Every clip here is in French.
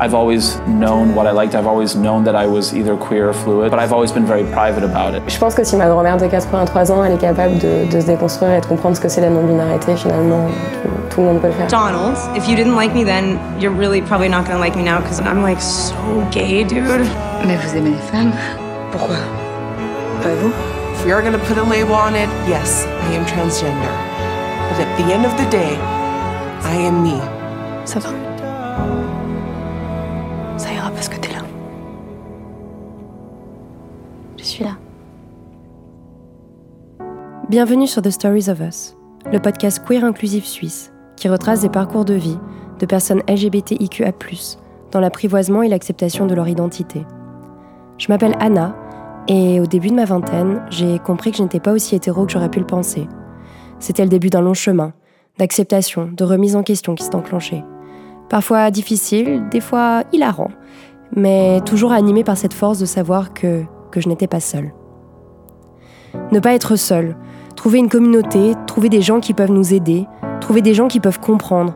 I've always known what I liked. I've always known that I was either queer or fluid, but I've always been very private about it. Je pense que si ma grand-mère de 83 ans, elle est capable de, de se déconstruire et de comprendre ce que c'est la non-binarité, finalement, tout, tout, le monde peut le faire. Donald, if you didn't like me then, you're really probably not gonna like me now because I'm like so gay, dude. Mais vous aimez les femmes Pourquoi Pas vous If we are gonna put a label on it, yes, I am transgender. But at the end of the day, I am me. Ça va Bienvenue sur The Stories of Us, le podcast queer inclusif suisse qui retrace des parcours de vie de personnes LGBTIQA, dans l'apprivoisement et l'acceptation de leur identité. Je m'appelle Anna et au début de ma vingtaine, j'ai compris que je n'étais pas aussi hétéro que j'aurais pu le penser. C'était le début d'un long chemin, d'acceptation, de remise en question qui s'est enclenché. Parfois difficile, des fois hilarant, mais toujours animé par cette force de savoir que, que je n'étais pas seule. Ne pas être seule, trouver une communauté, trouver des gens qui peuvent nous aider, trouver des gens qui peuvent comprendre,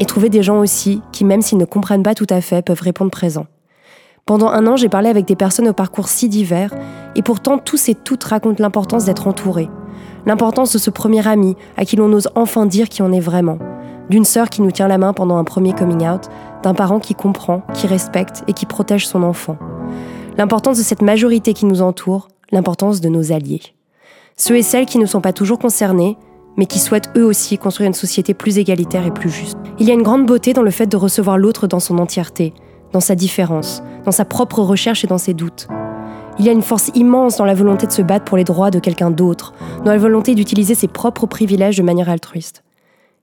et trouver des gens aussi qui, même s'ils ne comprennent pas tout à fait, peuvent répondre présent. Pendant un an, j'ai parlé avec des personnes au parcours si divers, et pourtant tous et toutes racontent l'importance d'être entourés, l'importance de ce premier ami à qui l'on ose enfin dire qui on est vraiment, d'une sœur qui nous tient la main pendant un premier coming out, d'un parent qui comprend, qui respecte et qui protège son enfant. L'importance de cette majorité qui nous entoure, l'importance de nos alliés. Ceux et celles qui ne sont pas toujours concernés, mais qui souhaitent eux aussi construire une société plus égalitaire et plus juste. Il y a une grande beauté dans le fait de recevoir l'autre dans son entièreté, dans sa différence, dans sa propre recherche et dans ses doutes. Il y a une force immense dans la volonté de se battre pour les droits de quelqu'un d'autre, dans la volonté d'utiliser ses propres privilèges de manière altruiste.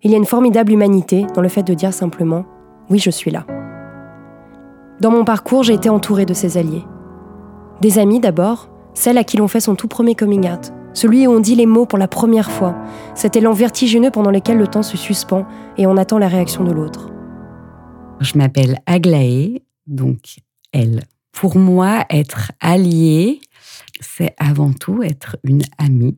Il y a une formidable humanité dans le fait de dire simplement ⁇ Oui, je suis là ⁇ Dans mon parcours, j'ai été entourée de ces alliés. Des amis d'abord, celles à qui l'on fait son tout premier coming out, celui où on dit les mots pour la première fois, cet élan vertigineux pendant lequel le temps se suspend et on attend la réaction de l'autre. Je m'appelle Aglaé, donc elle. Pour moi, être alliée, c'est avant tout être une amie.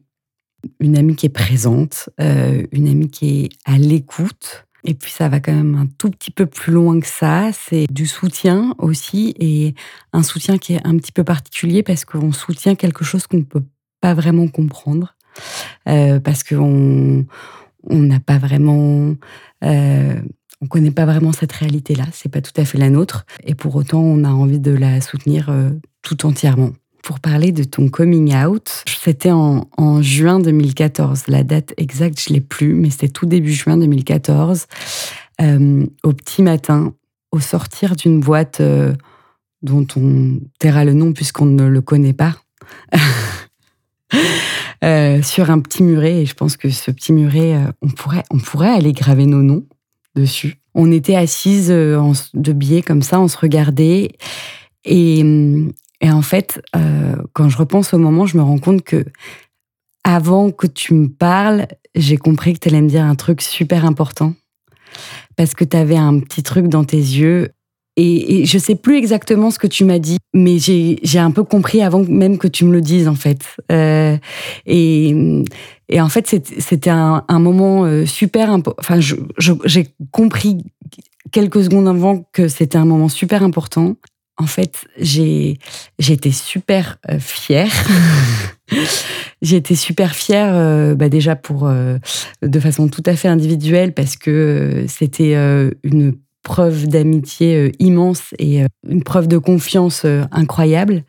Une amie qui est présente, euh, une amie qui est à l'écoute. Et puis ça va quand même un tout petit peu plus loin que ça. C'est du soutien aussi et un soutien qui est un petit peu particulier parce qu'on soutient quelque chose qu'on ne peut pas vraiment comprendre. Euh, parce qu'on on n'a pas vraiment euh, on connaît pas vraiment cette réalité-là, c'est pas tout à fait la nôtre, et pour autant on a envie de la soutenir euh, tout entièrement. Pour parler de ton coming out, c'était en, juin 2014. La date exacte, je l'ai plus, mais c'était tout début juin 2014. Euh, au petit matin, au sortir d'une boîte dont on taira le nom puisqu'on ne le connaît pas. sur un petit muret, et je pense que ce petit muret, on, pourrait, on pourrait aller graver nos noms dessus. On était assises euh, de biais comme ça, on se regardait. Et, en fait, euh, quand je repense au moment, je me rends compte que avant que tu me parles, j'ai compris que tu allais me dire un truc super important. Parce que tu avais un petit truc dans tes yeux et, et, je sais plus exactement ce que tu m'as dit, mais j'ai un peu compris avant même que tu me le dises en fait. Euh, et, et, en fait, c'était un, un, moment euh, super important. Enfin, j'ai compris quelques secondes avant que c'était un moment super important. En fait, j'ai été super euh, fière. j'ai été super fière, euh, bah déjà pour de façon tout à fait individuelle parce que c'était une preuve d'amitié euh, immense et euh, une preuve de confiance euh, incroyable.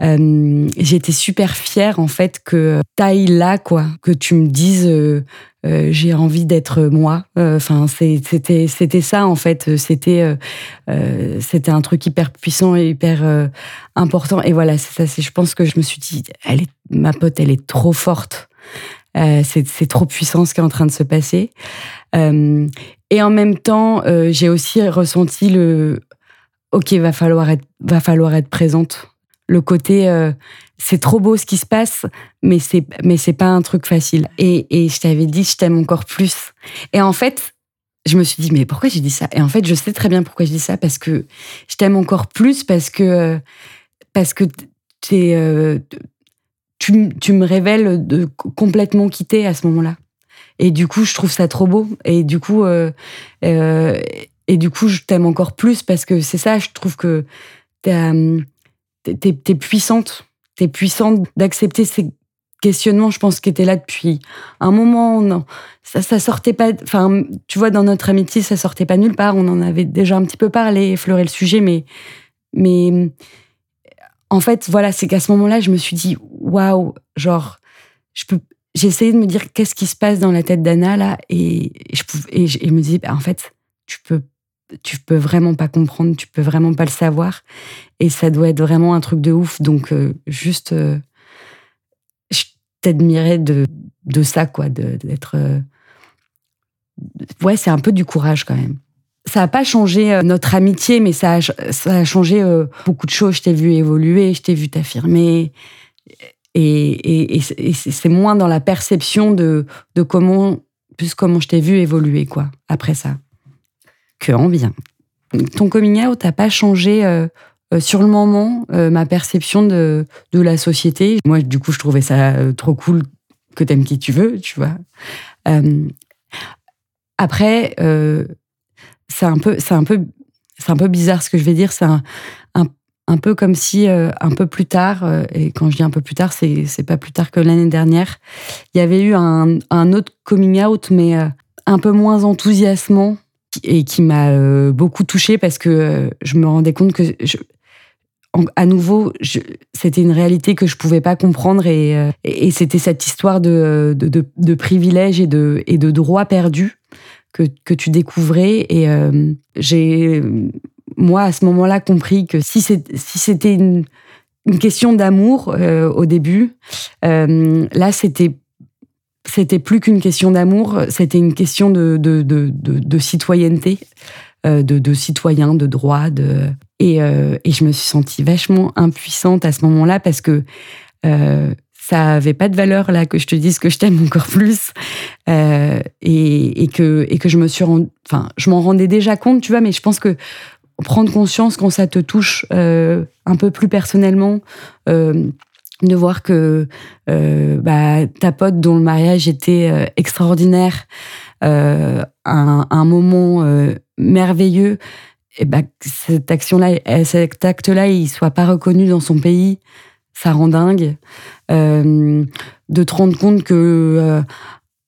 J'étais super fière en fait que taille là quoi, que tu me dises j'ai envie d'être moi. Enfin c'était c'était ça en fait. C'était c'était un truc hyper puissant et hyper important. Et voilà ça. Je pense que je me suis dit elle est ma pote elle est trop forte. c'est trop puissant ce qui est en train de se passer. Et en même temps, euh, j'ai aussi ressenti le OK, va falloir être, va falloir être présente. Le côté euh, c'est trop beau ce qui se passe, mais c'est mais c'est pas un truc facile. Et, et je t'avais dit je t'aime encore plus. Et en fait, je me suis dit mais pourquoi j'ai dit ça? Et en fait, je sais très bien pourquoi je dis ça parce que je t'aime encore plus parce que parce que es, euh, tu, tu me révèles de complètement quitter à ce moment-là. Et du coup, je trouve ça trop beau. Et du coup, euh, euh, et du coup, je t'aime encore plus parce que c'est ça, je trouve que t'es es, puissante. T'es puissante d'accepter ces questionnements, je pense, qui étaient là depuis un moment. Non, ça, ça sortait pas. Enfin, tu vois, dans notre amitié, ça sortait pas nulle part. On en avait déjà un petit peu parlé, effleuré le sujet, mais, mais en fait, voilà, c'est qu'à ce moment-là, je me suis dit, waouh, genre, je peux. J'ai essayé de me dire qu'est-ce qui se passe dans la tête d'Anna là, et je, me disais, bah, en fait, tu peux tu peux vraiment pas comprendre, tu peux vraiment pas le savoir. Et ça doit être vraiment un truc de ouf. Donc, euh, juste, euh, je t'admirais de, de ça, quoi, d'être. Euh, ouais, c'est un peu du courage quand même. Ça n'a pas changé notre amitié, mais ça a changé beaucoup de choses. Je t'ai vu évoluer, je t'ai vu t'affirmer. Et, c'est moins dans la perception de, comment, plus comment je t'ai vu évoluer, quoi, après ça que en bien. Ton coming out n'a pas changé euh, euh, sur le moment euh, ma perception de, la société? Moi, du coup, je trouvais ça trop cool que t'aimes qui tu veux, tu vois. après, c'est un peu, c'est un peu, c'est un peu bizarre ce que je vais dire. C'est un, peu comme si un peu plus tard, et quand je dis un peu plus tard, c'est, pas plus tard que l'année dernière, il y avait eu un, un autre coming out, mais un peu moins enthousiasmant et qui m'a euh, beaucoup touchée parce que euh, je me rendais compte que, je, à nouveau, c'était une réalité que je pouvais pas comprendre et, euh, c'était cette histoire de, privilèges et de, droits perdus que tu découvrais. Et j'ai, moi, à ce moment-là, compris que si c'était une, question d'amour au début, là, c'était plus qu'une question d'amour, c'était une question de, citoyenneté, euh, de, de citoyen, de droit. Et, euh, je me suis sentie vachement impuissante à ce moment-là parce que euh, ça avait pas de valeur là que je te dise que je t'aime encore plus euh, et, que, je me suis rendu, enfin, je m'en rendais déjà compte, tu vois, mais je pense que prendre conscience quand ça te touche euh, un peu plus personnellement, euh, de voir que euh, bah, ta pote dont le mariage était extraordinaire, un, un, moment merveilleux, et bah, cette action-là, cet acte-là, il soit pas reconnu dans son pays, ça rend dingue. de te rendre compte que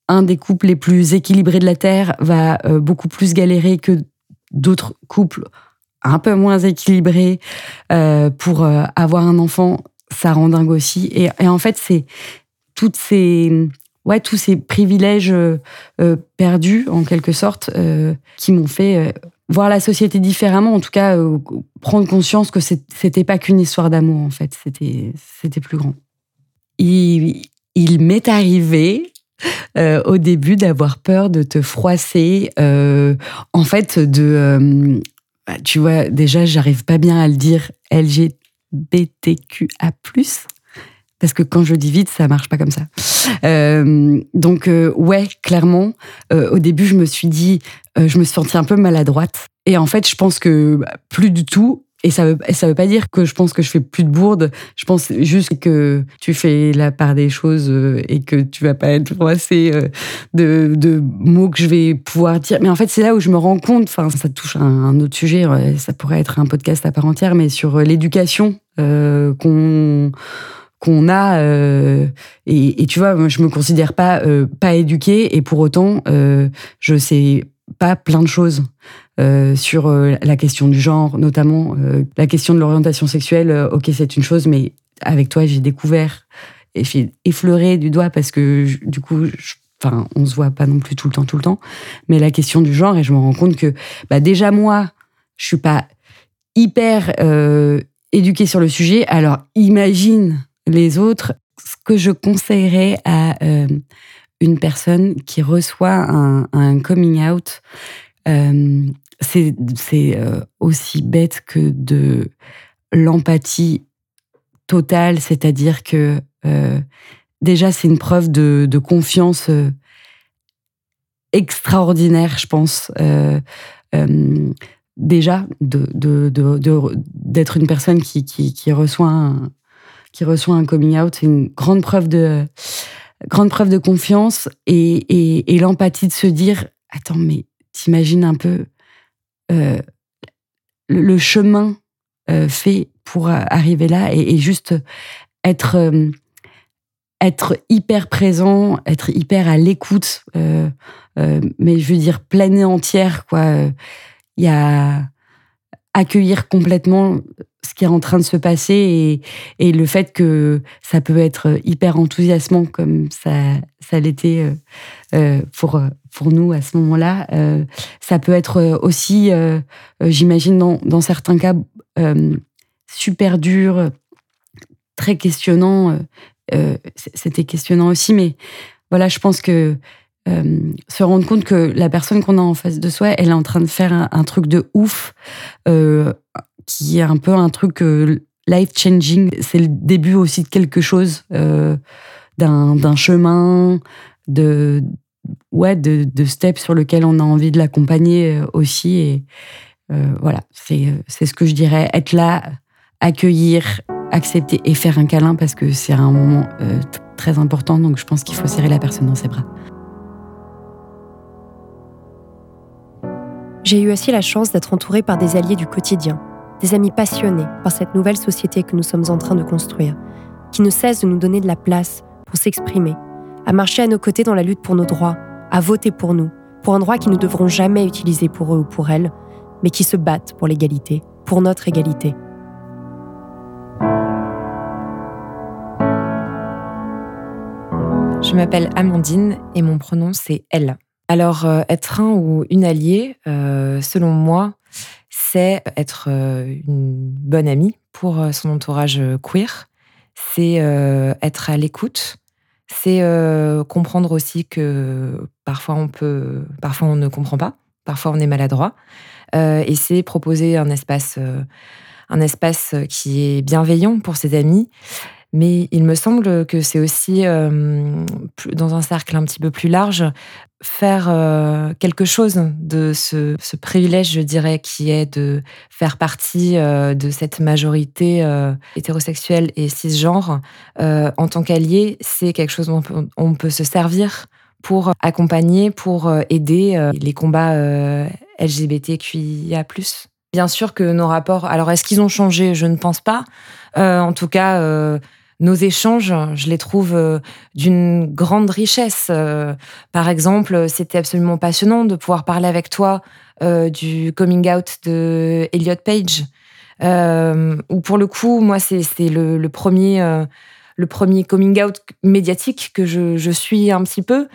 un des couples les plus équilibrés de la terre va beaucoup plus galérer que d'autres couples un peu moins équilibrés pour avoir un enfant ça rend dingue aussi. Et, en fait, c'est toutes ces, ouais, tous ces privilèges euh, euh, perdus, en quelque sorte, euh, qui m'ont fait voir la société différemment, en tout cas, prendre conscience que c'était pas qu'une histoire d'amour, en fait, c'était, plus grand. Il m'est arrivé au début d'avoir peur de te froisser, en fait, de. Bah, tu vois, déjà, j'arrive pas bien à le dire, LG, BTQA+. Parce que quand je dis vite, ça marche pas comme ça. Euh, donc euh, ouais, clairement, euh, au début, je me suis dit, je me suis sentie un peu maladroite. Et en fait, je pense que bah, plus du tout. Et ça veut, ça veut pas dire que je pense que je fais plus de bourde. Je pense juste que tu fais la part des choses et que tu vas pas être froissé de, de, mots que je vais pouvoir dire. Mais en fait, c'est là où je me rends compte, enfin, ça touche à un autre sujet, ça pourrait être un podcast à part entière, mais sur l'éducation euh, qu'on qu'on a euh, et, tu vois moi je me considère pas euh, pas éduquée et pour autant euh, je sais pas plein de choses euh, sur la question du genre notamment la question de l'orientation sexuelle ok c'est une chose mais avec toi j'ai découvert et j'ai effleuré du doigt parce que du coup enfin on se voit pas non plus tout le temps tout le temps mais la question du genre et je me rends compte que bah déjà moi je suis pas hyper euh, éduqué sur le sujet. Alors imagine les autres. Ce que je conseillerais à euh, une personne qui reçoit un, coming out, euh, c'est euh, aussi bête que de l'empathie totale, c'est-à-dire que déjà c'est une preuve de, confiance extraordinaire, je pense déjà d'être une personne qui, qui, reçoit un, qui reçoit un coming out, c'est une grande preuve de, grande preuve de confiance et, l'empathie de se dire Attends, mais t'imagines un peu le chemin fait pour arriver là et, juste être être hyper présent, être hyper à l'écoute, mais je veux dire pleine et entière quoi. Il y a accueillir complètement ce qui est en train de se passer et, le fait que ça peut être hyper enthousiasmant comme ça, ça l'était euh, euh, pour, pour nous à ce moment-là. Euh, ça peut être aussi, j'imagine, dans, dans, certains cas, super dur, très questionnant. C'était questionnant aussi, mais voilà, je pense que euh, se rendre compte que la personne qu'on a en face de soi, elle est en train de faire un, truc de ouf, euh, qui est un peu un truc euh, life-changing. C'est le début aussi de quelque chose, d'un chemin, de, ouais, de, de sur lequel on a envie de l'accompagner aussi. Et voilà, c'est ce que je dirais, être là, accueillir, accepter et faire un câlin parce que c'est un moment très important. Donc je pense qu'il faut serrer la personne dans ses bras. J'ai eu aussi la chance d'être entourée par des alliés du quotidien, des amis passionnés par cette nouvelle société que nous sommes en train de construire, qui ne cessent de nous donner de la place pour s'exprimer, à marcher à nos côtés dans la lutte pour nos droits, à voter pour nous, pour un droit qu'ils ne devront jamais utiliser pour eux ou pour elles, mais qui se battent pour l'égalité, pour notre égalité. Je m'appelle Amandine et mon pronom c'est elle. Alors, euh, être un ou une alliée, euh, selon moi, c'est être euh, une bonne amie pour son entourage queer. C'est être à l'écoute. C'est comprendre aussi que parfois on peut, parfois on ne comprend pas, parfois on est maladroit. et c'est proposer un espace, un espace qui est bienveillant pour ses amis mais il me semble que c'est aussi, dans un cercle un petit peu plus large, faire quelque chose de ce, privilège, je dirais, qui est de faire partie de cette majorité hétérosexuelle et cisgenre. en tant qu'allié, c'est quelque chose dont on peut, se servir pour accompagner, pour aider les combats LGBTQIA+. Bien sûr que nos rapports, alors est-ce qu'ils ont changé? Je ne pense pas. en tout cas, nos échanges, je les trouve euh, d'une grande richesse. Euh, par exemple, c'était absolument passionnant de pouvoir parler avec toi euh, du coming out de Elliot Page. Euh, pour le coup, moi, c'est le, premier, le premier coming out médiatique que je suis un petit peu.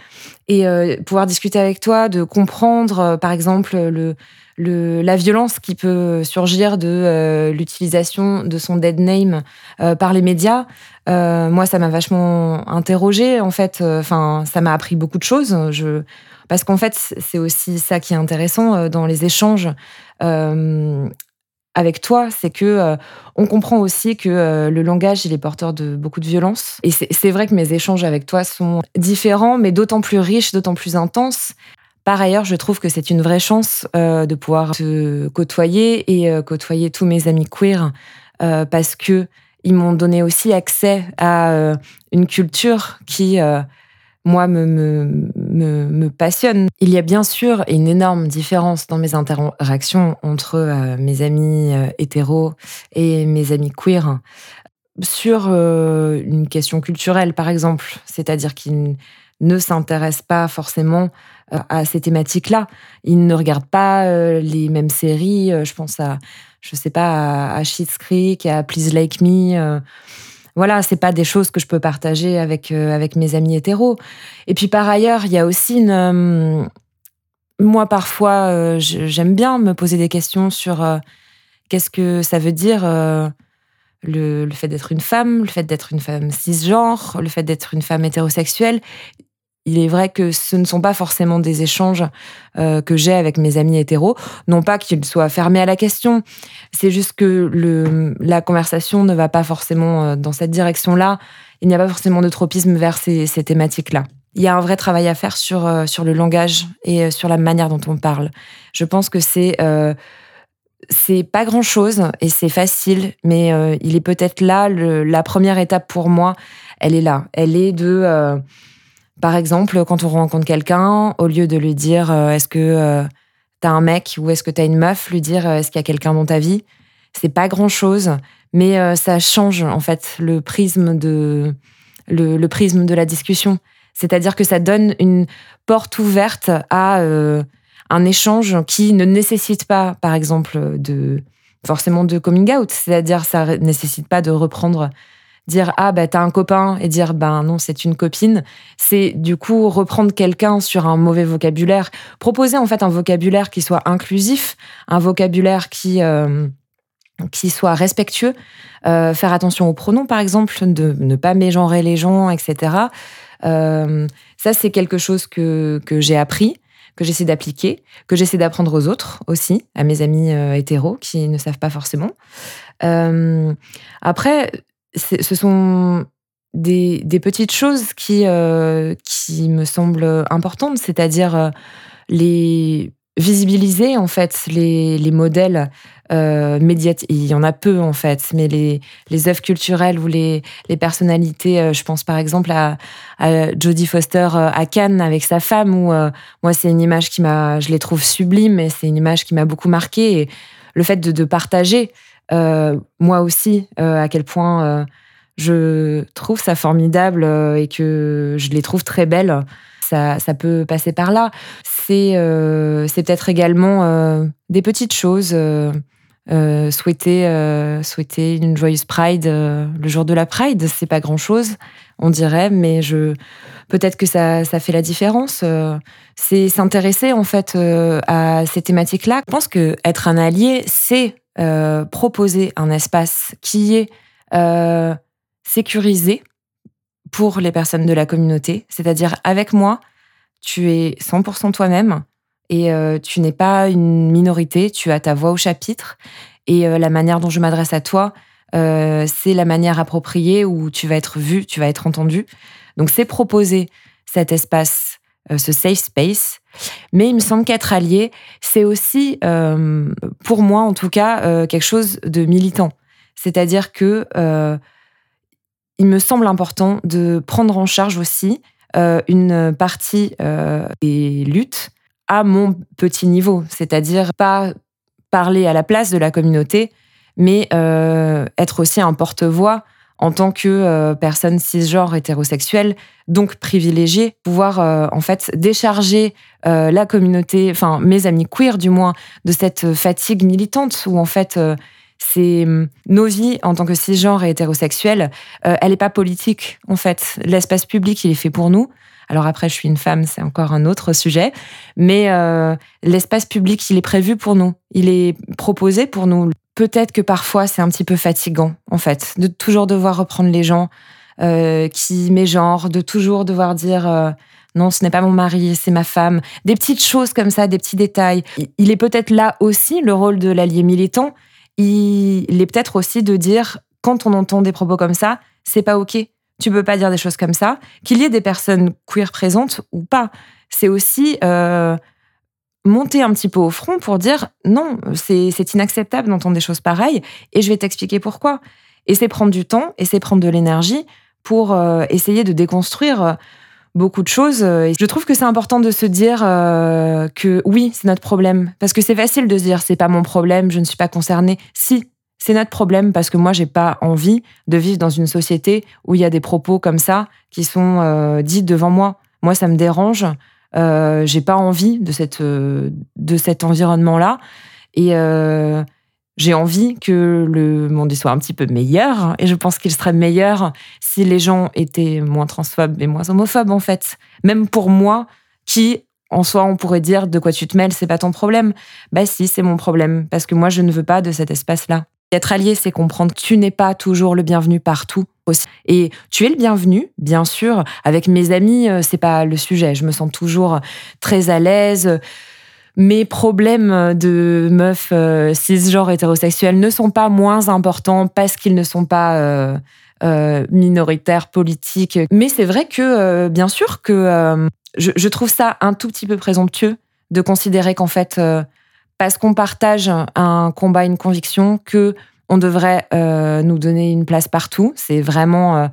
Et pouvoir discuter avec toi, de comprendre, par exemple, le, la violence qui peut surgir de euh, l'utilisation de son dead name euh, par les médias. Euh, moi, ça m'a vachement interrogée, en fait. Enfin, ça m'a appris beaucoup de choses. Je... Parce qu'en fait, c'est aussi ça qui est intéressant dans les échanges avec toi, c'est que on comprend aussi que le langage il est porteur de beaucoup de violence. Et c'est vrai que mes échanges avec toi sont différents, mais d'autant plus riches, d'autant plus intenses. Par ailleurs, je trouve que c'est une vraie chance euh, de pouvoir côtoyer et euh, côtoyer tous mes amis queer euh, parce que ils m'ont donné aussi accès à une culture qui, moi, me, me, passionne. Il y a bien sûr une énorme différence dans mes interactions entre mes amis hétéros et mes amis queer sur une question culturelle, par exemple, c'est-à-dire qu'ils ne s'intéressent pas forcément à ces thématiques-là. Ils ne regardent pas euh, les mêmes séries. Euh, je pense à, je sais pas, à Schitt's Creek, à Please Like Me. Voilà, c'est pas des choses que je peux partager avec avec mes amis hétéros. Et puis par ailleurs, il y a aussi une moi parfois j'aime bien me poser des questions sur qu'est-ce que ça veut dire le, le, fait d'être une femme, le fait d'être une femme cisgenre, le fait d'être une femme hétérosexuelle il est vrai que ce ne sont pas forcément des échanges euh, que j'ai avec mes amis hétéros. Non pas qu'ils soient fermés à la question, c'est juste que la conversation ne va pas forcément euh, dans cette direction-là. Il n'y a pas forcément de tropisme vers ces, thématiques-là. Il y a un vrai travail à faire sur, euh, le langage et sur la manière dont on parle. Je pense que c'est c'est pas grand chose et c'est facile, mais il est peut-être là la première étape pour moi. Elle est là. Elle est de par exemple, quand on rencontre quelqu'un, au lieu de lui dire euh, est-ce que euh, t'as un mec ou est-ce que t'as une meuf, lui dire est-ce qu'il y a quelqu'un dans ta vie, c'est pas grand-chose, mais ça change en fait le prisme de le, prisme de la discussion. C'est-à-dire que ça donne une porte ouverte à un échange qui ne nécessite pas, par exemple, de forcément de coming out. C'est-à-dire, ça nécessite pas de reprendre, dire ah bah t'as un copain et dire ben non c'est une copine. C'est du coup reprendre quelqu'un sur un mauvais vocabulaire, proposer en fait un vocabulaire qui soit inclusif, un vocabulaire qui euh, qui soit respectueux, euh, faire attention aux pronoms par exemple, de ne pas mégenrer les gens, etc. Euh, ça c'est quelque chose que que j'ai appris que j'essaie d'appliquer, que j'essaie d'apprendre aux autres aussi, à mes amis euh, hétéros qui ne savent pas forcément. Après, ce sont des, petites choses qui, euh, qui me semblent importantes, c'est-à-dire les visibiliser en fait les, les modèles euh, médiatiques. Il y en a peu en fait, mais les, les œuvres culturelles ou les, les personnalités, euh, je pense par exemple à, à Jodie Foster euh, à Cannes avec sa femme, où euh, moi c'est une image qui m'a, je les trouve sublimes et c'est une image qui m'a beaucoup marqué. Et le fait de, de partager, moi aussi, à quel point je trouve ça formidable et que je les trouve très belles ça, peut passer par là. C'est euh, peut-être également euh, des petites choses. Euh, souhaiter, une joyeuse Pride le jour de la Pride, c'est pas grand-chose, on dirait, mais peut-être que ça, ça fait la différence. c'est s'intéresser en fait à ces thématiques-là. Je pense que être un allié, c'est proposer un espace qui est sécurisé pour les personnes de la communauté. C'est-à-dire, avec moi, tu es 100% toi-même et euh, tu n'es pas une minorité, tu as ta voix au chapitre. Et euh, la manière dont je m'adresse à toi, euh, c'est la manière appropriée où tu vas être vu, tu vas être entendu. Donc, c'est proposer cet espace, ce safe space. Mais il me semble qu'être allié, c'est aussi, pour moi en tout cas, quelque chose de militant. C'est-à-dire que il me semble important de prendre en charge aussi euh, une partie euh, des luttes à mon petit niveau, c'est-à-dire pas parler à la place de la communauté, mais euh, être aussi un porte-voix en tant que personne cisgenre hétérosexuelle, donc privilégiée, pouvoir en fait décharger la communauté, enfin mes amis queer du moins, de cette fatigue militante où en fait c'est hum, nos vies en tant que cisgenres et hétérosexuels, euh, elle n'est pas politique en fait. L'espace public, il est fait pour nous. Alors après, je suis une femme, c'est encore un autre sujet, mais euh, l'espace public, il est prévu pour nous, il est proposé pour nous. Peut-être que parfois c'est un petit peu fatigant en fait, de toujours devoir reprendre les gens euh, qui mégenrent, de toujours devoir dire non, ce n'est pas mon mari, c'est ma femme. Des petites choses comme ça, des petits détails. Il est peut-être là aussi le rôle de l'allié militant, il est peut-être aussi de dire, quand on entend des propos comme ça, c'est pas OK. Tu peux pas dire des choses comme ça. Qu'il y ait des personnes queer présentes ou pas, c'est aussi euh, monter un petit peu au front pour dire non, c'est inacceptable d'entendre des choses pareilles et je vais t'expliquer pourquoi. Et c'est prendre du temps et c'est prendre de l'énergie pour euh, essayer de déconstruire beaucoup de choses. Euh, je trouve que c'est important de se dire euh, que oui, c'est notre problème. Parce que c'est facile de se dire c'est pas mon problème, je ne suis pas concernée. Si, c'est notre problème parce que moi, j'ai pas envie de vivre dans une société où il y a des propos comme ça qui sont euh, dits devant moi. Moi, ça me dérange. Euh, j'ai pas envie de cette de cet environnement-là. Et j'ai envie que le monde soit un petit peu meilleur. Et je pense qu'il serait meilleur si les gens étaient moins transphobes et moins homophobes, en fait. Même pour moi, qui, en soi, on pourrait dire de quoi tu te mêles, c'est pas ton problème. Bah si, c'est mon problème. Parce que moi, je ne veux pas de cet espace-là. Être allié, c'est comprendre que tu n'es pas toujours le bienvenu partout. Aussi. Et tu es le bienvenu, bien sûr. Avec mes amis, euh, c'est pas le sujet. Je me sens toujours très à l'aise mes problèmes de meuf euh, cisgenre hétérosexuelle ne sont pas moins importants parce qu'ils ne sont pas euh, minoritaires, politiques. Mais c'est vrai que, bien sûr, que je, trouve ça un tout petit peu présomptueux de considérer qu'en fait, parce qu'on partage un combat, une conviction, que on devrait nous donner une place partout. C'est vraiment,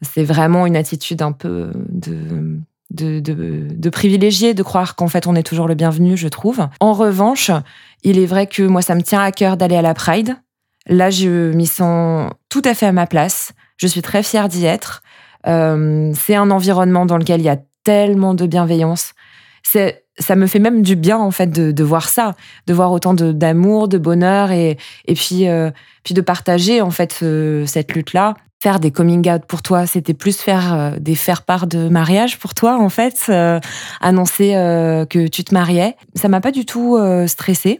c'est vraiment une attitude un peu de de, de, de privilégié de croire qu'en fait on est toujours le bienvenu, je trouve. En revanche, il est vrai que moi ça me tient à cœur d'aller à la Pride. Là, je m'y sens tout à fait à ma place. Je suis très fière d'y être. Euh, c'est un environnement dans lequel il y a tellement de bienveillance. C'est, ça me fait même du bien en fait de, voir ça, de voir autant d'amour, de bonheur et, et puis, euh, puis de partager en fait cette lutte-là. Faire des coming out pour toi, c'était plus faire euh, des faire part de mariage pour toi en fait, euh, annoncer que tu te mariais. Ça m'a pas du tout stressée.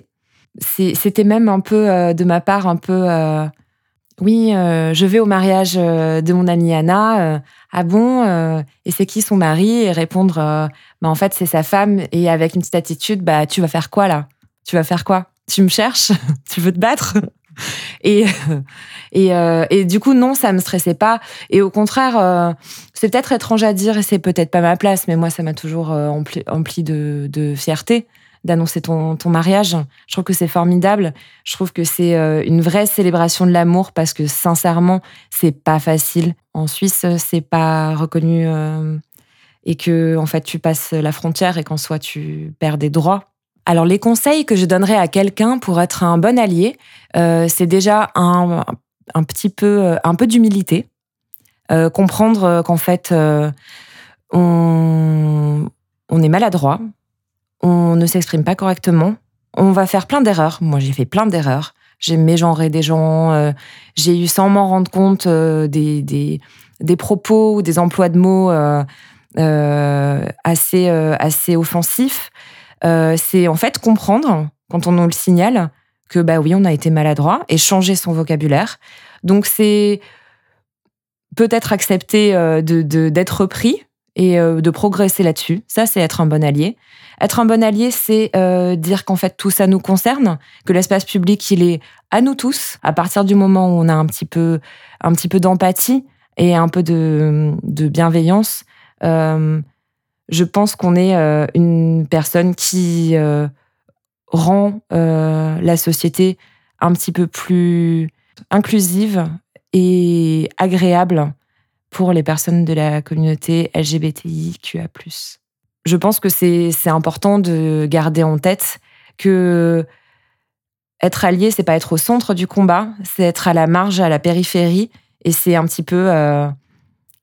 C'est, c'était même un peu de ma part un peu oui, euh, je vais au mariage euh, de mon amie Anna. Euh, ah bon Et c'est qui son mari? Et répondre, bah en fait c'est sa femme. Et avec une petite attitude, bah tu vas faire quoi là? Tu vas faire quoi? Tu me cherches? Tu veux te battre? Et, et, et du coup, non, ça me stressait pas. Et au contraire, c'est peut-être étrange à dire et c'est peut-être pas ma place, mais moi, ça m'a toujours empli, de fierté d'annoncer ton, ton mariage. Je trouve que c'est formidable. Je trouve que c'est euh, une vraie célébration de l'amour parce que sincèrement, c'est pas facile. En Suisse, c'est pas reconnu euh, et que en fait tu passes la frontière et qu'en soit tu perds des droits. Alors les conseils que je donnerais à quelqu'un pour être un bon allié, euh, c'est déjà un, un, petit peu un peu d'humilité, comprendre qu'en fait on, on est maladroit, on ne s'exprime pas correctement, on va faire plein d'erreurs. Moi, j'ai fait plein d'erreurs. J'ai mégenré des gens, euh, j'ai eu sans m'en rendre compte euh, des, des, propos ou des emplois de mots euh, assez, assez offensifs. c'est en fait comprendre, quand on nous le signale, que bah oui, on a été maladroit et changer son vocabulaire. Donc c'est peut-être accepter de, d'être repris et de progresser là-dessus. Ça, c'est être un bon allié. Être un bon allié, c'est euh, dire qu'en fait tout ça nous concerne, que l'espace public il est à nous tous. À partir du moment où on a un petit peu, un petit peu d'empathie et un peu de, bienveillance, euh, je pense qu'on est euh, une personne qui rend la société un petit peu plus inclusive et agréable pour les personnes de la communauté LGBTIQA+ je pense que c'est important de garder en tête que être allié, c'est pas être au centre du combat, c'est être à la marge, à la périphérie. Et c'est un petit peu. Euh,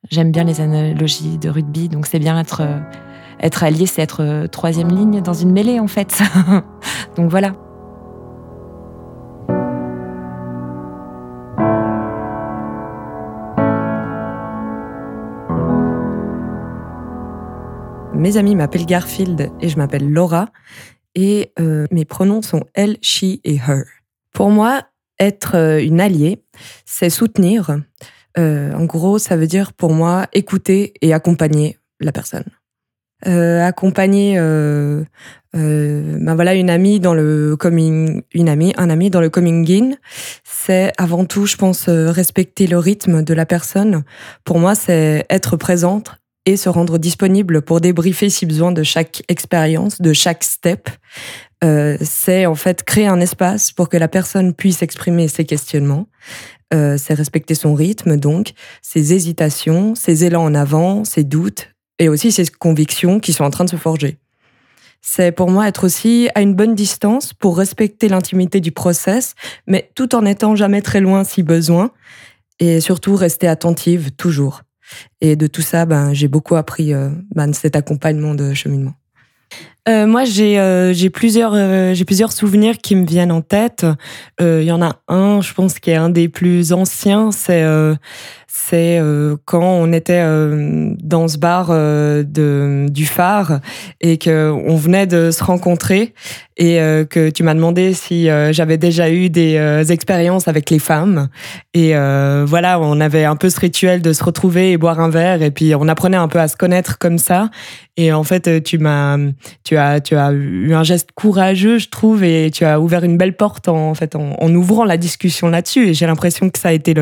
J'aime bien les analogies de rugby, donc c'est bien être, euh, allié, c'est être euh, troisième ligne dans une mêlée, en fait. donc voilà. Mes amis m'appellent Garfield et je m'appelle Laura. Et euh, mes pronoms sont elle, she et her. Pour moi, être euh, une alliée, c'est soutenir. Euh, en gros, ça veut dire pour moi écouter et accompagner la personne. accompagner, ben voilà, une amie dans le coming, une amie, un ami dans le coming in, c'est avant tout, je pense, respecter le rythme de la personne. Pour moi, c'est être présente et se rendre disponible pour débriefer si besoin de chaque expérience, de chaque step. Euh, c'est en fait créer un espace pour que la personne puisse exprimer ses questionnements. Euh, c'est respecter son rythme, donc ses hésitations, ses élans en avant, ses doutes et aussi ses convictions qui sont en train de se forger. C'est pour moi être aussi à une bonne distance pour respecter l'intimité du process, mais tout en étant jamais très loin si besoin, et surtout rester attentive toujours. Et de tout ça, ben, j'ai beaucoup appris euh, ben, cet accompagnement de cheminement. Euh, moi, j'ai euh, plusieurs euh, plusieurs souvenirs qui me viennent en tête. Il y en a un, je pense, qui est un des plus anciens. C'est c'est quand on était dans ce bar de du phare et que on venait de se rencontrer et que tu m'as demandé si j'avais déjà eu des expériences avec les femmes. Et voilà, on avait un peu ce rituel de se retrouver et boire un verre et puis on apprenait un peu à se connaître comme ça. Et en fait, tu m'as tu as, eu un geste courageux, je trouve, et tu as ouvert une belle porte en, en, ouvrant la discussion là-dessus. Et j'ai l'impression que ça a été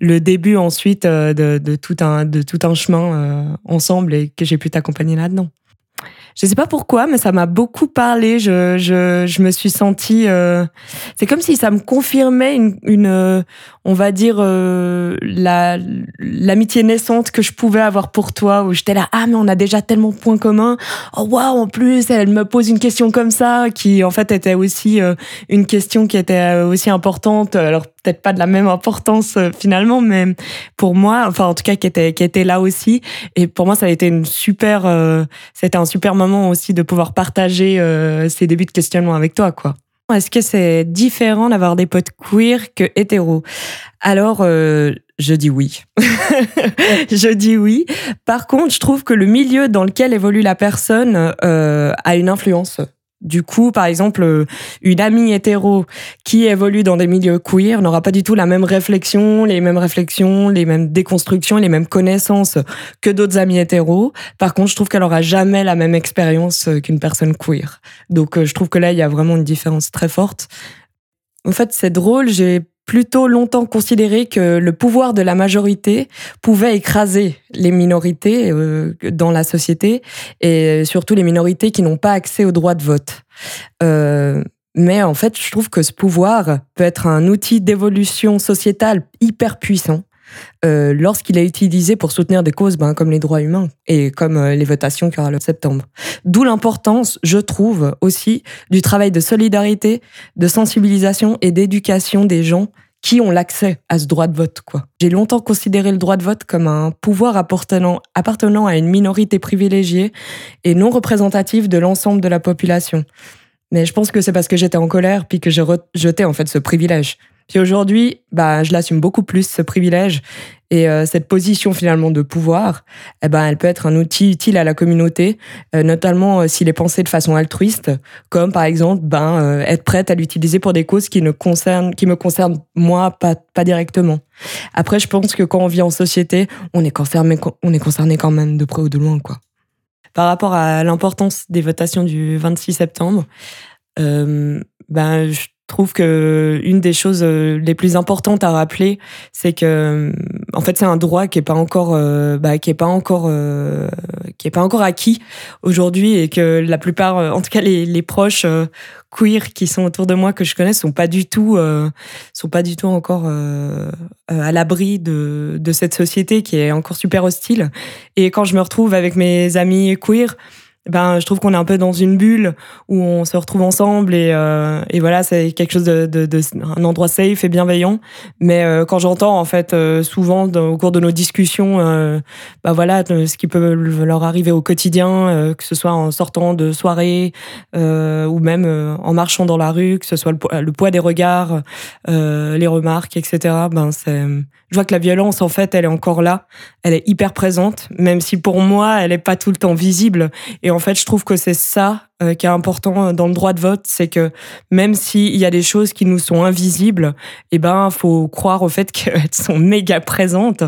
le, début ensuite euh, de, tout, un, de tout un chemin euh, ensemble et que j'ai pu t'accompagner là-dedans. Je sais pas pourquoi, mais ça m'a beaucoup parlé. Je, je, je me suis sentie. Euh, c'est comme si ça me confirmait une, une euh, on va dire, euh, la l'amitié naissante que je pouvais avoir pour toi, où j'étais là, ah mais on a déjà tellement de points communs. Oh waouh, en plus, elle me pose une question comme ça, qui en fait était aussi une question qui était aussi importante. Alors peut-être pas de la même importance finalement, mais pour moi, enfin en tout cas qui était qui était là aussi. Et pour moi, ça a été une super, c'était un super moment aussi de pouvoir partager euh, ces débuts de questionnement avec toi, quoi. Est-ce que c'est différent d'avoir des potes queer que hétéros? Alors, euh, je dis oui. je dis oui. Par contre, je trouve que le milieu dans lequel évolue la personne euh, a une influence du coup, par exemple, euh, une amie hétéro qui évolue dans des milieux queer n'aura pas du tout la même réflexion, les mêmes réflexions, les mêmes déconstructions, les mêmes connaissances que d'autres amis hétéros. Par contre, je trouve qu'elle aura jamais la même expérience euh, qu'une personne queer. Donc, euh, je trouve que là, il y a vraiment une différence très forte. En fait, c'est drôle, j'ai plutôt longtemps considéré que le pouvoir de la majorité pouvait écraser les minorités euh, dans la société et surtout les minorités qui n'ont pas accès au droit de vote. Euh, mais en fait, je trouve que ce pouvoir peut être un outil d'évolution sociétale hyper puissant euh, lorsqu'il est utilisé pour soutenir des causes ben, comme les droits humains et comme euh, les votations qu'il y aura le septembre. D'où l'importance, je trouve, aussi du travail de solidarité, de sensibilisation et d'éducation des gens qui ont l'accès à ce droit de vote. J'ai longtemps considéré le droit de vote comme un pouvoir appartenant, appartenant à une minorité privilégiée et non représentative de l'ensemble de la population. Mais je pense que c'est parce que j'étais en colère puis que j'ai rejeté en fait ce privilège. Puis aujourd'hui, bah, je l'assume beaucoup plus, ce privilège. Et euh, cette position finalement de pouvoir, eh ben, elle peut être un outil utile à la communauté, euh, notamment euh, s'il est pensé de façon altruiste, comme par exemple ben, être prête à l'utiliser pour des causes qui, ne concernent, qui me concernent moi pas, pas directement. Après, je pense que quand on vit en société, on est concerné, on est concerné quand même de près ou de loin. quoi. Par rapport à l'importance des votations du 26 septembre, ben, je trouve que une des choses euh, les plus importantes à rappeler, c'est que en fait c'est un droit qui est pas encore euh, bah, qui est pas encore euh, qui est pas encore acquis aujourd'hui et que la plupart en tout cas les, proches queer qui sont autour de moi que je connais sont pas du tout sont pas du tout encore à l'abri de de cette société qui est encore super hostile. Et quand je me retrouve avec mes amis queer ben je trouve qu'on est un peu dans une bulle où on se retrouve ensemble et, euh, et voilà c'est quelque chose de, de, un endroit safe et bienveillant. Mais euh, quand j'entends en fait euh, souvent au cours de nos discussions ben voilà ce qui peut leur arriver au quotidien que ce soit en sortant de soirée ou même en marchant dans la rue que ce soit le, poids des regards les remarques etc ben c'est je vois que la violence en fait elle est encore là. Elle est hyper présente même si pour moi elle est pas tout le temps visible fait, je trouve que c'est ça euh, qui est important dans le droit de vote, c'est que même s'il y a des choses qui nous sont invisibles, eh ben, faut croire au fait qu'elles sont méga présentes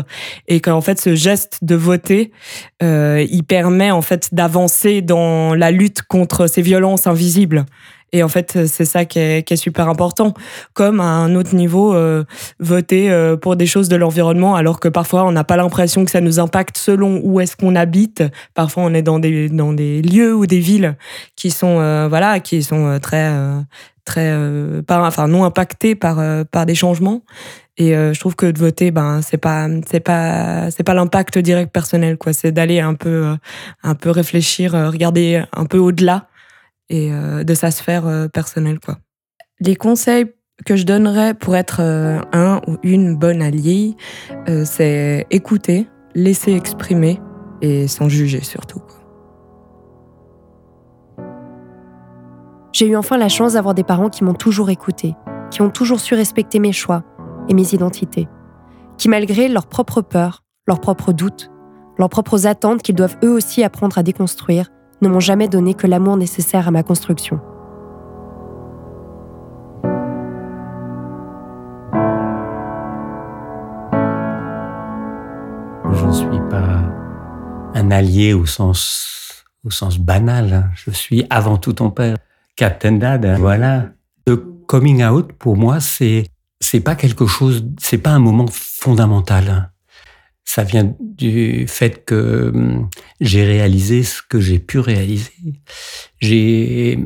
et qu'en fait, ce geste de voter, euh, il permet en fait d'avancer dans la lutte contre ces violences invisibles. Et en fait, c'est ça qui est, qui est, super important. Comme à un autre niveau, euh, voter euh, pour des choses de l'environnement, alors que parfois on n'a pas l'impression que ça nous impacte selon où est-ce qu'on habite. Parfois, on est dans des dans des lieux ou des villes qui sont euh, voilà, qui sont très très pas enfin non impactés par par des changements. Et je trouve que de voter, ben c'est pas c'est pas c'est pas l'impact direct personnel quoi. C'est d'aller un peu un peu réfléchir, regarder un peu au-delà et euh, de sa sphère euh, personnelle. Quoi. Les conseils que je donnerais pour être euh, un ou une bonne alliée, c'est écouter, laisser exprimer et sans juger surtout. J'ai eu enfin la chance d'avoir des parents qui m'ont toujours écouté, qui ont toujours su respecter mes choix et mes identités, qui malgré leurs propres peurs, leurs propres doutes, leurs propres attentes qu'ils doivent eux aussi apprendre à déconstruire, ne m'ont jamais donné que l'amour nécessaire à ma construction. Je ne suis pas un allié au sens, au sens banal. Hein. Je suis avant tout ton père. Captain Dad, hein. voilà. Le coming out, pour moi, c'est, c'est pas quelque chose, c'est pas un moment fondamental. Ça vient du fait que hum, j'ai réalisé ce que j'ai pu réaliser. J'ai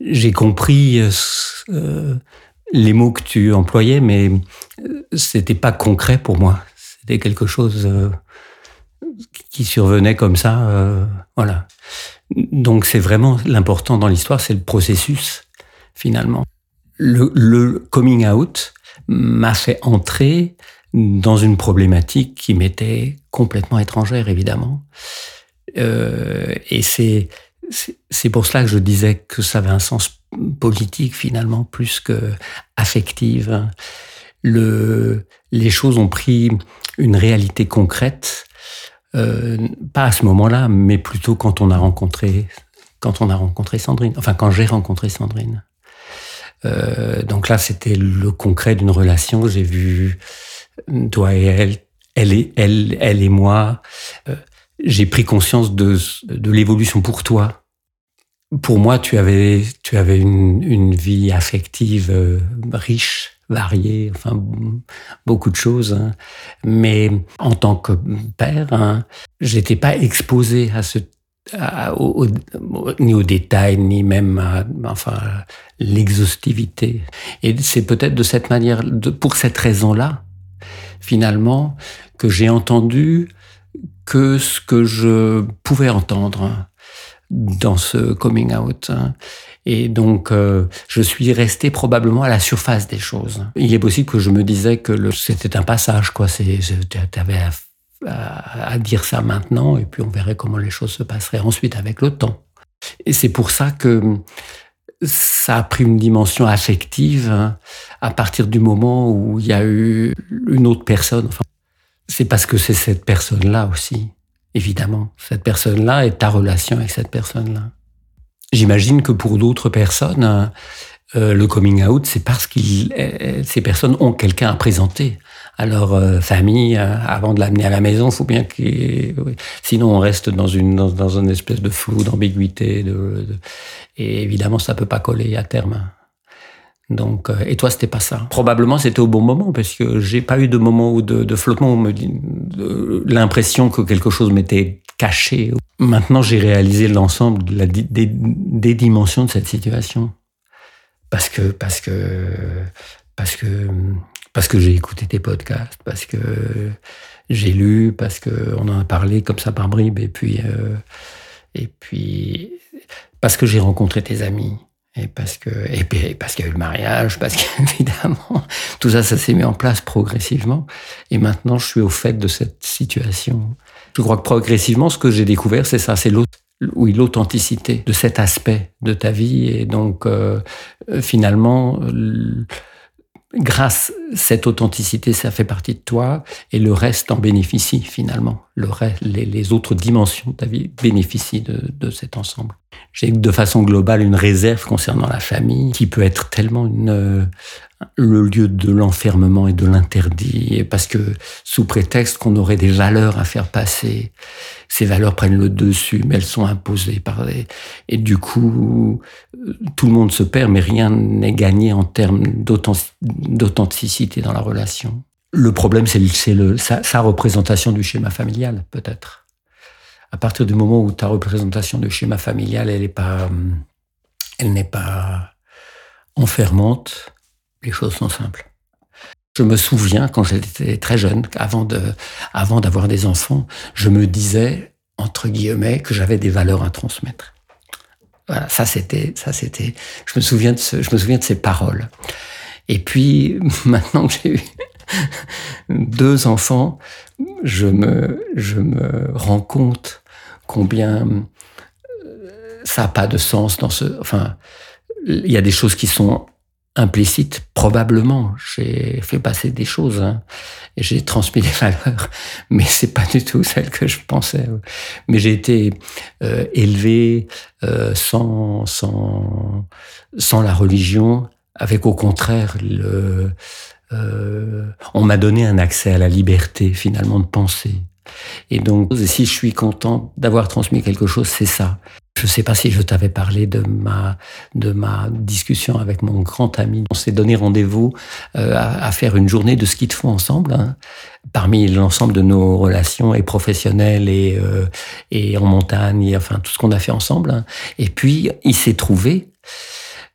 j'ai compris euh, les mots que tu employais, mais euh, c'était pas concret pour moi. C'était quelque chose euh, qui survenait comme ça, euh, voilà. Donc c'est vraiment l'important dans l'histoire, c'est le processus finalement. Le, le coming out m'a fait entrer dans une problématique qui m'était complètement étrangère, évidemment. Euh, et c'est c'est pour cela que je disais que ça avait un sens politique finalement plus que affective. Le, les choses ont pris une réalité concrète, euh, pas à ce moment-là, mais plutôt quand on a rencontré quand on a rencontré Sandrine, enfin quand j'ai rencontré Sandrine. Euh, donc là, c'était le concret d'une relation. J'ai vu toi et elle, elle et, elle, elle et moi. Euh, j'ai pris conscience de, de l'évolution pour toi. Pour moi, tu avais, tu avais une, une vie affective euh, riche, variée, enfin beaucoup de choses. Hein. Mais en tant que père, hein, j'étais pas exposé à ce au, ni aux détails, ni même à, enfin l'exhaustivité. Et c'est peut-être de cette manière, de, pour cette raison-là, finalement, que j'ai entendu que ce que je pouvais entendre dans ce coming out. Et donc, euh, je suis resté probablement à la surface des choses. Il est possible que je me disais que c'était un passage, quoi. Tu avais à, dire ça maintenant, et puis on verrait comment les choses se passeraient ensuite avec le temps. Et c'est pour ça que ça a pris une dimension affective hein, à partir du moment où il y a eu une autre personne. C'est parce que c'est cette personne-là aussi, évidemment. Cette personne-là est ta relation avec cette personne-là. J'imagine que pour d'autres personnes, hein, euh, le coming out, c'est parce que euh, ces personnes ont quelqu'un à présenter à leur euh, famille avant de l'amener à la maison. Faut bien oui. sinon on reste dans une dans, dans une espèce de flou, d'ambiguïté, de, de, et évidemment ça peut pas coller à terme. Donc, et toi, c'était pas ça. Probablement, c'était au bon moment parce que j'ai pas eu de moment où de, de flottement où me l'impression que quelque chose m'était caché. Maintenant, j'ai réalisé l'ensemble des, des dimensions de cette situation parce que parce que parce que parce que j'ai écouté tes podcasts, parce que j'ai lu, parce que on en a parlé comme ça par bribes, et puis euh, et puis parce que j'ai rencontré tes amis, et parce que et parce qu'il y a eu le mariage, parce qu'évidemment tout ça, ça s'est mis en place progressivement, et maintenant je suis au fait de cette situation. Je crois que progressivement, ce que j'ai découvert, c'est ça, c'est l'autre oui, l'authenticité de cet aspect de ta vie. Et donc, euh, finalement, grâce à cette authenticité, ça fait partie de toi et le reste en bénéficie finalement. Le reste, les, autres dimensions de ta vie bénéficient de, de cet ensemble. J'ai de façon globale une réserve concernant la famille qui peut être tellement une, le lieu de l'enfermement et de l'interdit, parce que sous prétexte qu'on aurait des valeurs à faire passer, ces valeurs prennent le dessus, mais elles sont imposées par les... Et du coup, tout le monde se perd, mais rien n'est gagné en termes d'authenticité dans la relation. Le problème, c'est sa, sa représentation du schéma familial, peut-être. À partir du moment où ta représentation du schéma familial, elle n'est pas, elle n'est pas enfermante, les choses sont simples. Je me souviens quand j'étais très jeune, avant d'avoir des enfants, je me disais entre guillemets que j'avais des valeurs à transmettre. Voilà, ça c'était, ça c'était. Je me souviens de ce, je me souviens de ces paroles. Et puis maintenant que j'ai eu deux enfants, je me, je me rends compte combien euh, ça n'a pas de sens dans ce. Enfin, il y a des choses qui sont implicite, probablement. J'ai fait passer des choses hein, et j'ai transmis des valeurs, mais c'est pas du tout celle que je pensais. Mais j'ai été euh, élevé euh, sans, sans, sans la religion, avec au contraire le. Euh, on m'a donné un accès à la liberté finalement de penser. Et donc, si je suis content d'avoir transmis quelque chose, c'est ça. Je ne sais pas si je t'avais parlé de ma, de ma discussion avec mon grand ami. On s'est donné rendez-vous euh, à, faire une journée de ski de fond ensemble, hein, parmi l'ensemble de nos relations et professionnelles et, euh, et en montagne, et, enfin tout ce qu'on a fait ensemble. Hein. Et puis, il s'est trouvé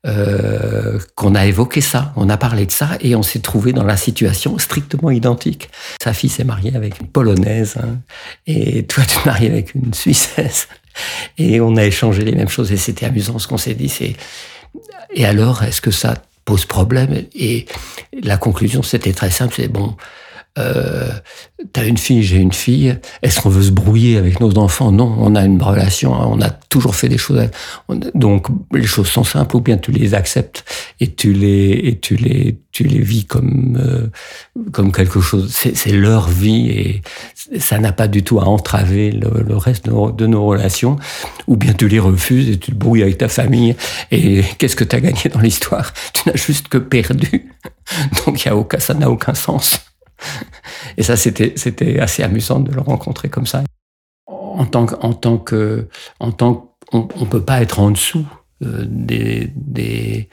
euh, qu'on a évoqué ça, on a parlé de ça et on s'est trouvé dans la situation strictement identique. Sa fille s'est mariée avec une Polonaise hein, et toi tu te marié avec une Suissesse et on a échangé les mêmes choses et c'était amusant ce qu'on s'est dit. C'est et alors est-ce que ça pose problème? Et la conclusion c'était très simple, c'est bon. Euh, T'as une fille, j'ai une fille. Est-ce qu'on veut se brouiller avec nos enfants? Non, on a une relation. Hein. On a toujours fait des choses. Donc les choses sont simples. Ou bien tu les acceptes et tu les et tu les tu les vis comme euh, comme quelque chose. C'est leur vie et ça n'a pas du tout à entraver le, reste de nos, relations. Ou bien tu les refuses et tu te brouilles avec ta famille. Et qu'est-ce que tu as gagné dans l'histoire? Tu n'as juste que perdu. Donc y a aucun, ça n'a aucun sens. Et ça, c'était, assez amusant de le rencontrer comme ça. En tant que, tant que, en tant on, on peut pas être en dessous euh, des, des,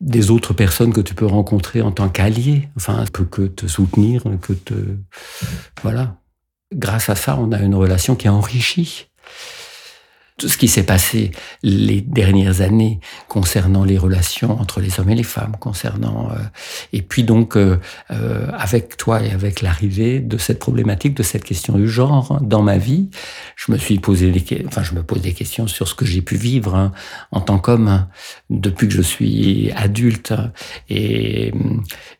des autres personnes que tu peux rencontrer en tant qu'allié. Enfin, peut que te soutenir, que te, voilà. Grâce à ça, on a une relation qui est enrichie tout ce qui s'est passé les dernières années concernant les relations entre les hommes et les femmes, concernant euh, et puis donc euh, euh, avec toi et avec l'arrivée de cette problématique, de cette question du genre dans ma vie, je me suis posé des, enfin je me pose des questions sur ce que j'ai pu vivre hein, en tant qu'homme hein, depuis que je suis adulte. Et,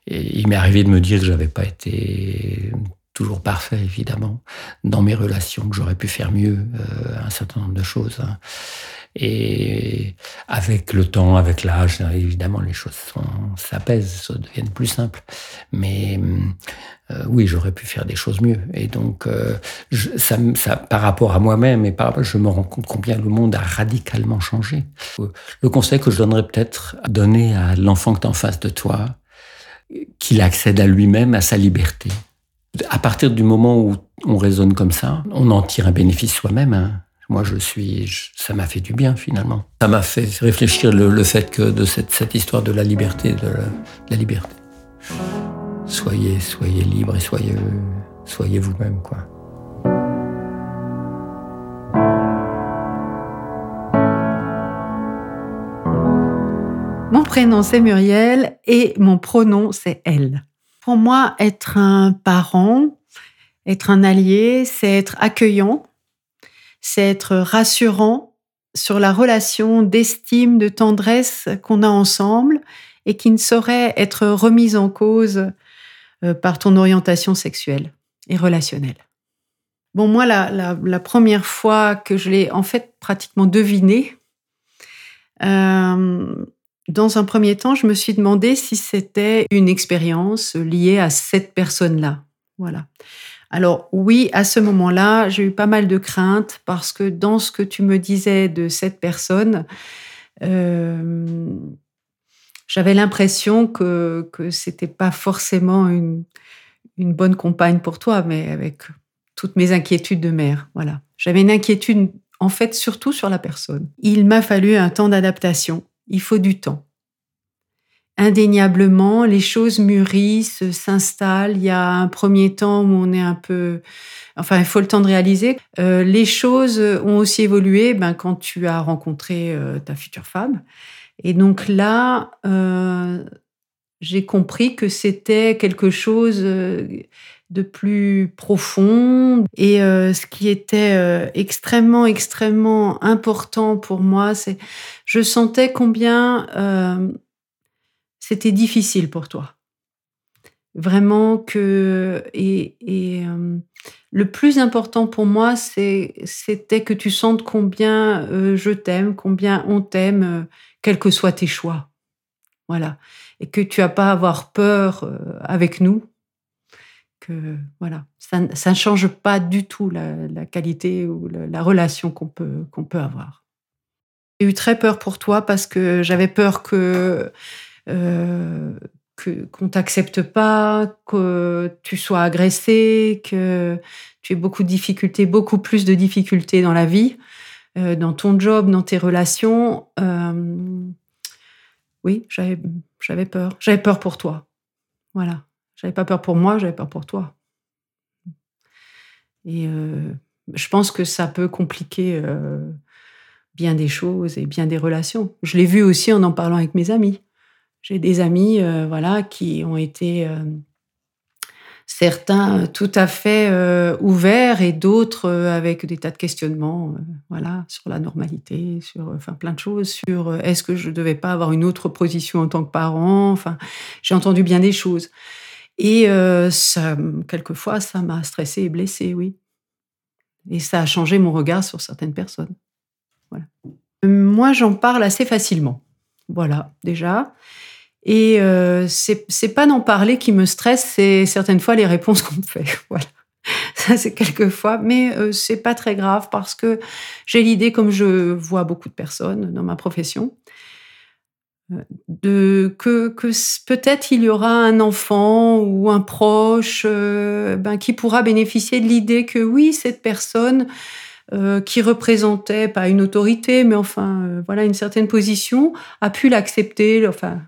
et il m'est arrivé de me dire que j'avais pas été toujours parfait, évidemment, dans mes relations, que j'aurais pu faire mieux euh, un certain nombre de choses. Hein. Et avec le temps, avec l'âge, évidemment, les choses s'apaisent, ça devient plus simple. Mais euh, oui, j'aurais pu faire des choses mieux. Et donc, euh, ça, ça, par rapport à moi-même, et par, je me rends compte combien le monde a radicalement changé. Le conseil que je donnerais peut-être donner à l'enfant que tu en face de toi, qu'il accède à lui-même, à sa liberté. À partir du moment où on raisonne comme ça, on en tire un bénéfice soi-même. Hein. Moi, je suis, ça m'a fait du bien finalement. Ça m'a fait réfléchir le, fait que de cette, histoire de la liberté, de la, liberté. Soyez, soyez libre et soyez, soyez vous-même, quoi. Mon prénom c'est Muriel et mon pronom c'est elle. Pour moi, être un parent, être un allié, c'est être accueillant, c'est être rassurant sur la relation d'estime, de tendresse qu'on a ensemble et qui ne saurait être remise en cause euh, par ton orientation sexuelle et relationnelle. Bon, moi, la, première fois que je l'ai en fait pratiquement deviné, euh, dans un premier temps, je me suis demandé si c'était une expérience liée à cette personne-là. Voilà. Alors oui, à ce moment-là, j'ai eu pas mal de craintes parce que dans ce que tu me disais de cette personne, euh, j'avais l'impression que que c'était pas forcément une, une bonne compagne pour toi, mais avec toutes mes inquiétudes de mère. Voilà. J'avais une inquiétude en fait surtout sur la personne. Il m'a fallu un temps d'adaptation il faut du temps. Indéniablement, les choses mûrissent, s'installent. Il y a un premier temps où on est un peu... Enfin, il faut le temps de réaliser. Euh, les choses ont aussi évolué ben, quand tu as rencontré euh, ta future femme. Et donc là, euh, j'ai compris que c'était quelque chose de plus profond. Et euh, ce qui était euh, extrêmement, extrêmement important pour moi, c'est je sentais combien euh, c'était difficile pour toi. Vraiment que... Et, et le plus important pour moi, c'était que tu sentes combien je t'aime, combien on t'aime, quels que soient tes choix. Voilà. Et que tu n'as pas à avoir peur avec nous, voilà, ça, ne change pas du tout la, qualité ou la, relation qu'on peut, peut avoir. J'ai eu très peur pour toi parce que j'avais peur que euh, qu'on t'accepte pas, que tu sois agressé, que tu aies beaucoup de difficultés, beaucoup plus de difficultés dans la vie. euh, dans ton job, dans tes relations. Euh, oui, j'avais peur. J'avais peur pour toi. Voilà. J'avais pas peur pour moi, j'avais peur pour toi. Et euh, je pense que ça peut compliquer bien des choses et bien des relations. Je l'ai vu aussi en en parlant avec mes amis. J'ai des amis, voilà, qui ont été certains euh, tout à fait euh, ouverts et d'autres euh, avec des tas de questionnements voilà sur la normalité sur enfin plein de choses sur est-ce que je devais pas avoir une autre position en tant que parent? Enfin j'ai entendu bien des choses et ça quelquefois ça m'a stressé et blessé oui. Et ça a changé mon regard sur certaines personnes. Voilà. Moi j'en parle assez facilement. Voilà déjà. Et euh, c'est pas d'en parler qui me stresse, c'est certaines fois les réponses qu'on me fait. Voilà. Ça, c'est quelquefois, mais euh, c'est pas très grave parce que j'ai l'idée, comme je vois beaucoup de personnes dans ma profession, euh, de, que, que peut-être il y aura un enfant ou un proche euh, ben, qui pourra bénéficier de l'idée que oui, cette personne euh, qui représentait pas une autorité, mais enfin voilà une certaine position, a pu l'accepter, enfin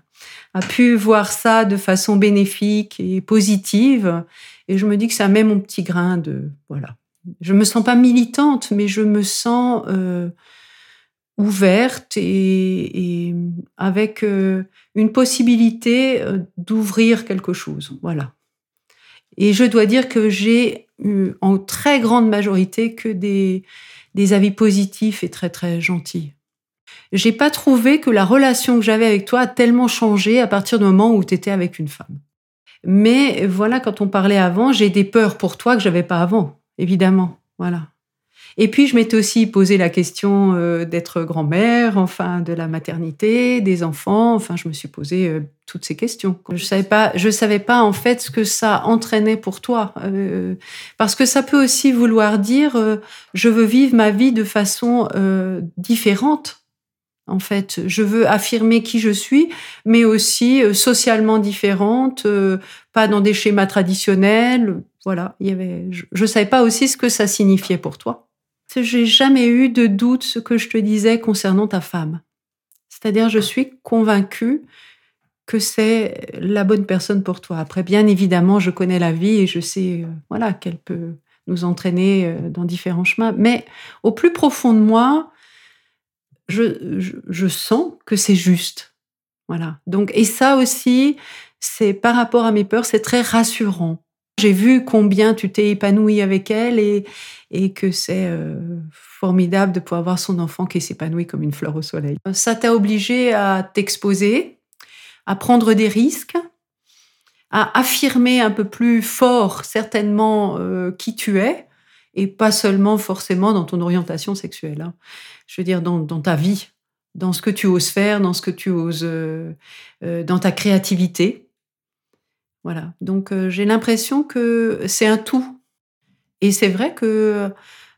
a pu voir ça de façon bénéfique et positive. Et je me dis que ça met mon petit grain de voilà. Je me sens pas militante, mais je me sens euh, ouverte et, avec euh, une possibilité euh, d'ouvrir quelque chose. Voilà. Et je dois dire que j'ai eu en très grande majorité que des, des avis positifs et très très gentils j'ai pas trouvé que la relation que j'avais avec toi a tellement changé à partir du moment où tu étais avec une femme. Mais voilà, quand on parlait avant, j'ai des peurs pour toi que j'avais pas avant, évidemment. Voilà. Et puis je m'étais aussi posé la question euh, d'être grand-mère, enfin de la maternité, des enfants. Enfin, je me suis posé euh, toutes ces questions. Je savais pas, je savais pas en fait ce que ça entraînait pour toi, euh, parce que ça peut aussi vouloir dire je veux vivre ma vie de façon différente en fait. Je veux affirmer qui je suis, mais aussi euh, socialement différente, euh, pas dans des schémas traditionnels. Voilà, il y avait. Je, ne savais pas aussi ce que ça signifiait pour toi. J'ai jamais eu de doute ce que je te disais concernant ta femme. C'est-à-dire, je suis convaincue que c'est la bonne personne pour toi. Après, bien évidemment, je connais la vie et je sais, euh, voilà, qu'elle peut nous entraîner dans différents chemins. Mais au plus profond de moi, je, sens que c'est juste. Voilà. Donc, et ça aussi, c'est par rapport à mes peurs, c'est très rassurant. J'ai vu combien tu t'es épanouie avec elle et, et que c'est euh, formidable de pouvoir voir son enfant qui s'épanouit comme une fleur au soleil. Ça t'a obligé à t'exposer, à prendre des risques, à affirmer un peu plus fort certainement euh, qui tu es et pas seulement forcément dans ton orientation sexuelle. Hein. Je veux dire, dans, ta vie, dans ce que tu oses faire, dans ce que tu oses, euh, euh, dans ta créativité. Voilà. Donc, euh, j'ai l'impression que c'est un tout. Et c'est vrai que,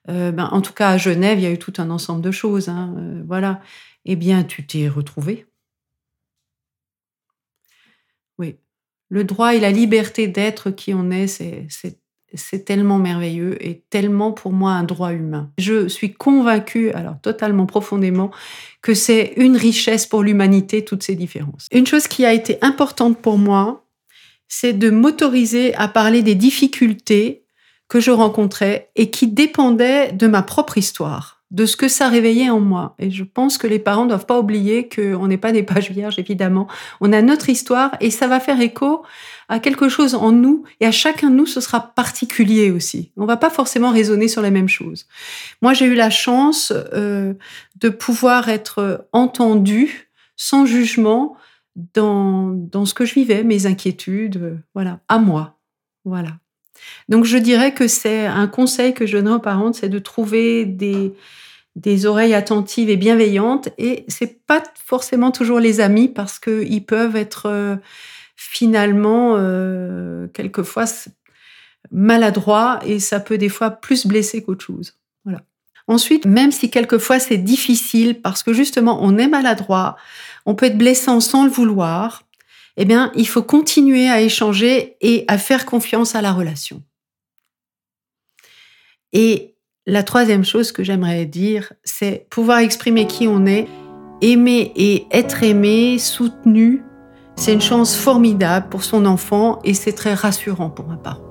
ben, en tout cas, à Genève, il y a eu tout un ensemble de choses. Hein, voilà. Eh bien, tu t'es retrouvé. Oui. Le droit et la liberté d'être qui on est, c'est tellement merveilleux et tellement pour moi un droit humain. Je suis convaincue, alors totalement profondément, que c'est une richesse pour l'humanité, toutes ces différences. Une chose qui a été importante pour moi, c'est de m'autoriser à parler des difficultés que je rencontrais et qui dépendaient de ma propre histoire de ce que ça réveillait en moi. Et je pense que les parents ne doivent pas oublier qu'on n'est pas des pages vierges, évidemment. On a notre histoire et ça va faire écho à quelque chose en nous et à chacun de nous, ce sera particulier aussi. On va pas forcément raisonner sur la même chose. Moi, j'ai eu la chance euh, de pouvoir être entendue sans jugement dans, ce que je vivais, mes inquiétudes, voilà, à moi. Voilà. Donc je dirais que c'est un conseil que je donnerais aux parents, c'est de trouver des, des oreilles attentives et bienveillantes. Et c'est pas forcément toujours les amis parce qu'ils peuvent être euh, finalement euh, quelquefois maladroits et ça peut des fois plus blesser qu'autre chose. Ensuite, même si quelquefois c'est difficile parce que justement on est maladroit, on peut être blessant sans le vouloir, eh bien, il faut continuer à échanger et à faire confiance à la relation. Et La troisième chose que j'aimerais dire, c'est pouvoir exprimer qui on est, aimer et être aimé, soutenu. C'est une chance formidable pour son enfant et c'est très rassurant pour ma part.